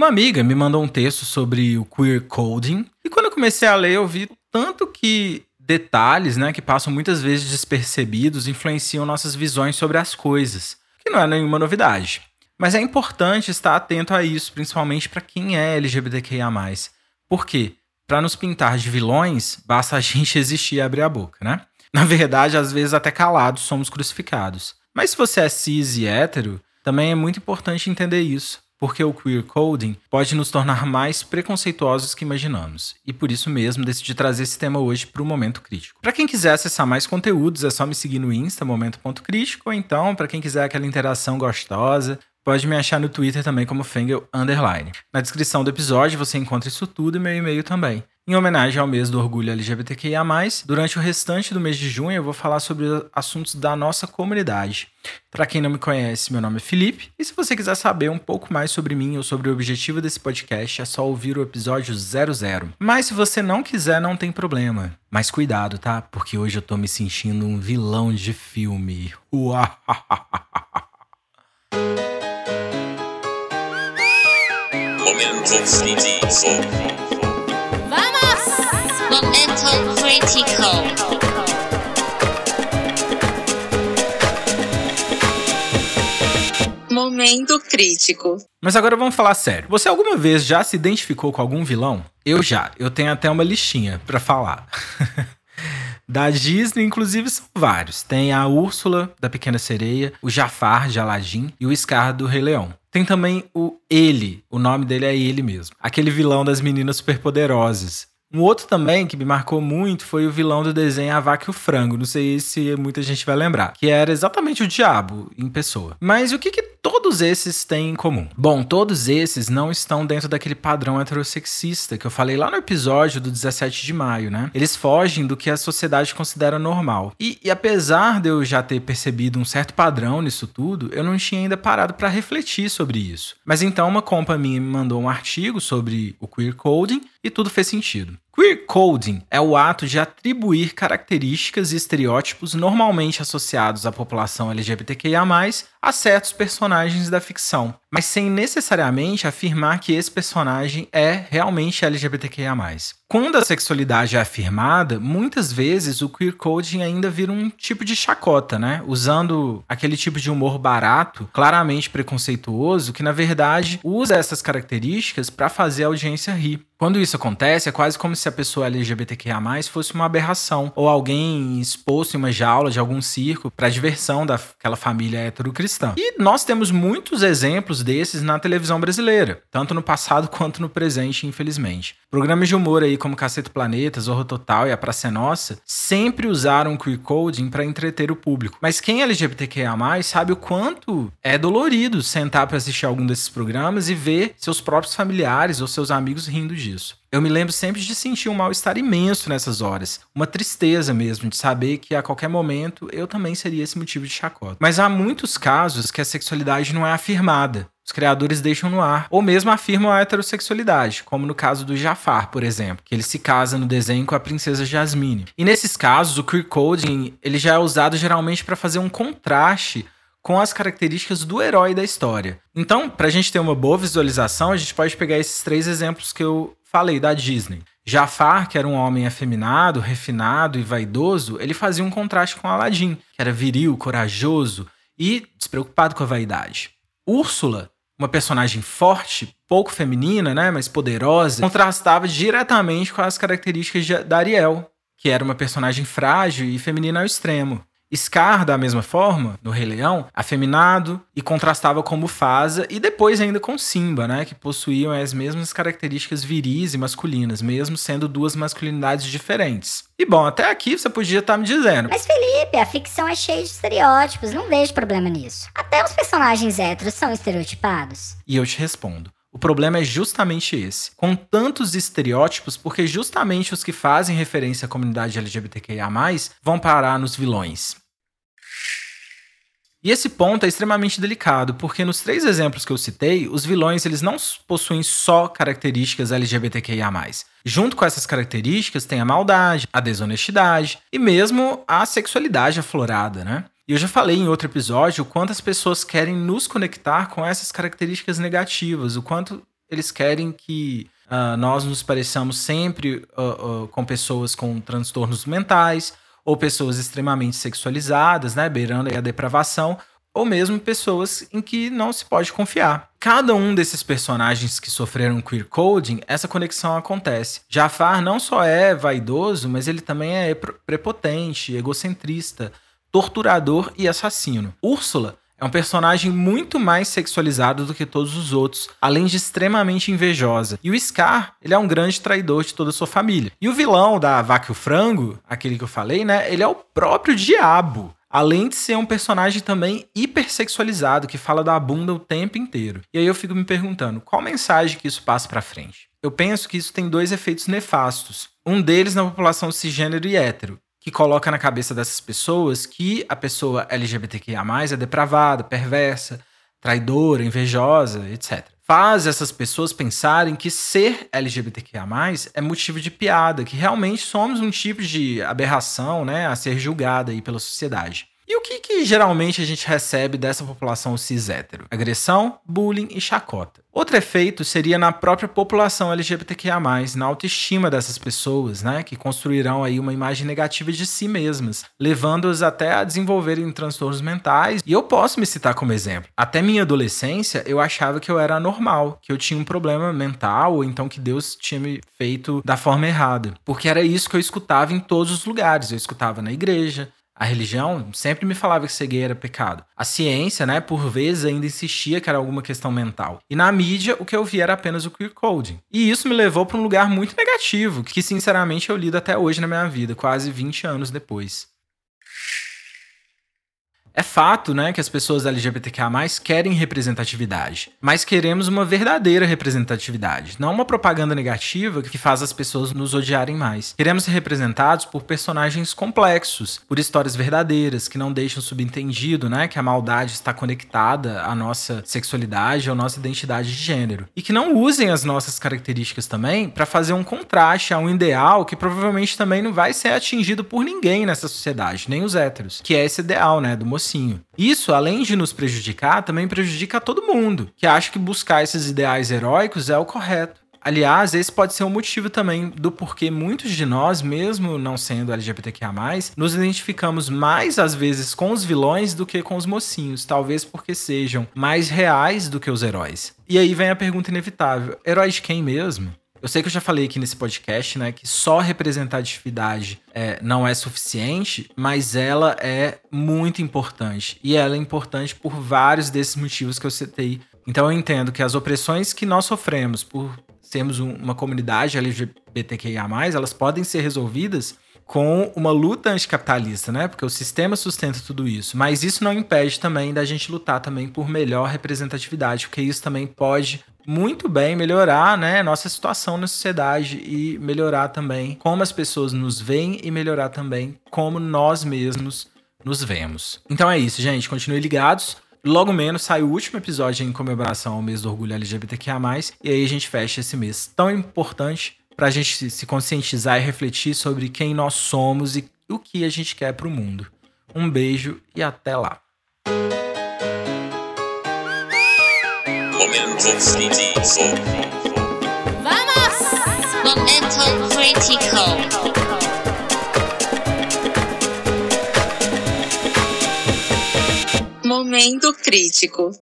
Uma amiga me mandou um texto sobre o queer coding, e quando eu comecei a ler, eu vi tanto que detalhes, né, que passam muitas vezes despercebidos, influenciam nossas visões sobre as coisas, que não é nenhuma novidade. Mas é importante estar atento a isso, principalmente para quem é LGBTQIA. Por quê? Para nos pintar de vilões, basta a gente existir e abrir a boca, né? Na verdade, às vezes até calados somos crucificados. Mas se você é cis e hétero, também é muito importante entender isso porque o queer coding pode nos tornar mais preconceituosos que imaginamos. E por isso mesmo decidi trazer esse tema hoje para o Momento Crítico. Para quem quiser acessar mais conteúdos, é só me seguir no Insta, Momento.crítico, ou então, para quem quiser aquela interação gostosa, Pode me achar no Twitter também como Fengel Underline. Na descrição do episódio você encontra isso tudo e meu e-mail também. Em homenagem ao mês do orgulho LGBTQIA, durante o restante do mês de junho eu vou falar sobre assuntos da nossa comunidade. Para quem não me conhece, meu nome é Felipe, e se você quiser saber um pouco mais sobre mim ou sobre o objetivo desse podcast, é só ouvir o episódio 00. Mas se você não quiser, não tem problema. Mas cuidado, tá? Porque hoje eu tô me sentindo um vilão de filme. Uau! Momento! Momento crítico. Momento crítico. Mas agora vamos falar sério. Você alguma vez já se identificou com algum vilão? Eu já. Eu tenho até uma listinha para falar. Da Disney, inclusive, são vários. Tem a Úrsula, da Pequena Sereia, o Jafar, de Aladdin, e o Scar, do Rei Leão. Tem também o Ele, o nome dele é ele mesmo. Aquele vilão das meninas superpoderosas. Um outro também que me marcou muito foi o vilão do desenho A Vaca e o Frango. Não sei se muita gente vai lembrar. Que era exatamente o diabo em pessoa. Mas o que, que todos esses têm em comum? Bom, todos esses não estão dentro daquele padrão heterossexista que eu falei lá no episódio do 17 de maio, né? Eles fogem do que a sociedade considera normal. E, e apesar de eu já ter percebido um certo padrão nisso tudo, eu não tinha ainda parado para refletir sobre isso. Mas então uma compa minha me mandou um artigo sobre o queer coding e tudo fez sentido. Queer coding é o ato de atribuir características e estereótipos normalmente associados à população LGBTQIA, a certos personagens da ficção, mas sem necessariamente afirmar que esse personagem é realmente LGBTQIA. Quando a sexualidade é afirmada, muitas vezes o queer coding ainda vira um tipo de chacota, né? Usando aquele tipo de humor barato, claramente preconceituoso, que na verdade usa essas características para fazer a audiência rir. Quando isso acontece, é quase como se a pessoa LGBTQIA fosse uma aberração, ou alguém exposto em uma jaula de algum circo para diversão daquela família heterocristã. E nós temos muitos exemplos desses na televisão brasileira, tanto no passado quanto no presente, infelizmente. Programas de humor aí como Cacete Planeta, Zorro Total e A Praça é Nossa sempre usaram queer coding para entreter o público. Mas quem é LGBTQIA+, sabe o quanto é dolorido sentar para assistir algum desses programas e ver seus próprios familiares ou seus amigos rindo disso disso. Eu me lembro sempre de sentir um mal-estar imenso nessas horas, uma tristeza mesmo de saber que a qualquer momento eu também seria esse motivo de chacota. Mas há muitos casos que a sexualidade não é afirmada. Os criadores deixam no ar, ou mesmo afirmam a heterossexualidade, como no caso do Jafar, por exemplo, que ele se casa no desenho com a princesa Jasmine. E nesses casos, o queer coding ele já é usado geralmente para fazer um contraste com as características do herói da história. Então, para a gente ter uma boa visualização, a gente pode pegar esses três exemplos que eu falei da Disney. Jafar, que era um homem afeminado, refinado e vaidoso, ele fazia um contraste com Aladdin, que era viril, corajoso e despreocupado com a vaidade. Úrsula, uma personagem forte, pouco feminina, né, mas poderosa, contrastava diretamente com as características da Ariel, que era uma personagem frágil e feminina ao extremo. Scar, da mesma forma, no Rei Leão, afeminado e contrastava com Mufasa e depois ainda com Simba, né, que possuíam as mesmas características viris e masculinas, mesmo sendo duas masculinidades diferentes. E bom, até aqui você podia estar tá me dizendo. Mas Felipe, a ficção é cheia de estereótipos, não vejo problema nisso. Até os personagens héteros são estereotipados. E eu te respondo. O problema é justamente esse. Com tantos estereótipos, porque justamente os que fazem referência à comunidade LGBTQIA, vão parar nos vilões. E esse ponto é extremamente delicado, porque nos três exemplos que eu citei, os vilões eles não possuem só características LGBTQIA+. Junto com essas características tem a maldade, a desonestidade e mesmo a sexualidade aflorada, né? E eu já falei em outro episódio o quanto as pessoas querem nos conectar com essas características negativas, o quanto eles querem que uh, nós nos pareçamos sempre uh, uh, com pessoas com transtornos mentais ou pessoas extremamente sexualizadas, né, beirando a depravação, ou mesmo pessoas em que não se pode confiar. Cada um desses personagens que sofreram queer coding, essa conexão acontece. Jafar não só é vaidoso, mas ele também é prepotente, egocentrista, torturador e assassino. Úrsula é um personagem muito mais sexualizado do que todos os outros, além de extremamente invejosa. E o Scar, ele é um grande traidor de toda a sua família. E o vilão da Vaca e o Frango, aquele que eu falei, né? Ele é o próprio diabo. Além de ser um personagem também hipersexualizado, que fala da bunda o tempo inteiro. E aí eu fico me perguntando, qual mensagem que isso passa para frente? Eu penso que isso tem dois efeitos nefastos. Um deles na população cisgênero e hétero, que coloca na cabeça dessas pessoas que a pessoa LGBTQIA+, é depravada, perversa, traidora, invejosa, etc. Faz essas pessoas pensarem que ser LGBTQIA+, é motivo de piada, que realmente somos um tipo de aberração, né, a ser julgada aí pela sociedade. E o que, que geralmente a gente recebe dessa população cis hétero? Agressão, bullying e chacota. Outro efeito seria na própria população LGBTQIA+, na autoestima dessas pessoas, né, que construirão aí uma imagem negativa de si mesmas, levando-as até a desenvolverem transtornos mentais. E eu posso me citar como exemplo. Até minha adolescência, eu achava que eu era anormal, que eu tinha um problema mental, ou então que Deus tinha me feito da forma errada. Porque era isso que eu escutava em todos os lugares. Eu escutava na igreja, a religião sempre me falava que gay era pecado. A ciência, né, por vezes ainda insistia que era alguma questão mental. E na mídia, o que eu via era apenas o queer coding. E isso me levou para um lugar muito negativo, que sinceramente eu lido até hoje na minha vida, quase 20 anos depois. É fato, né, que as pessoas LGBTQIA+, querem representatividade, mas queremos uma verdadeira representatividade, não uma propaganda negativa que faz as pessoas nos odiarem mais. Queremos ser representados por personagens complexos, por histórias verdadeiras que não deixam subentendido, né, que a maldade está conectada à nossa sexualidade, à nossa identidade de gênero, e que não usem as nossas características também para fazer um contraste a um ideal que provavelmente também não vai ser atingido por ninguém nessa sociedade, nem os héteros, que é esse ideal, né, do Isso, além de nos prejudicar, também prejudica todo mundo, que acha que buscar esses ideais heróicos é o correto. Aliás, esse pode ser um motivo também do porquê muitos de nós, mesmo não sendo LGBTQIA+, nos identificamos mais às vezes com os vilões do que com os mocinhos, talvez porque sejam mais reais do que os heróis. E aí vem a pergunta inevitável: herói de quem mesmo? Eu sei que eu já falei aqui nesse podcast, né, que só representatividade é, não é suficiente, mas ela é muito importante. E ela é importante por vários desses motivos que eu citei. Então eu entendo que as opressões que nós sofremos por sermos um, uma comunidade LGBTQIA, elas podem ser resolvidas com uma luta anticapitalista, né? Porque o sistema sustenta tudo isso. Mas isso não impede também da gente lutar também por melhor representatividade, porque isso também pode muito bem melhorar, né, nossa situação na sociedade e melhorar também como as pessoas nos veem e melhorar também como nós mesmos nos vemos. Então é isso, gente. Continuem ligados. Logo menos sai o último episódio em comemoração ao mês do orgulho LGBTQIA+, e aí a gente fecha esse mês tão importante para a gente se conscientizar e refletir sobre quem nós somos e o que a gente quer para o mundo. Um beijo e até lá. Vamos! Momento crítico. Momento crítico.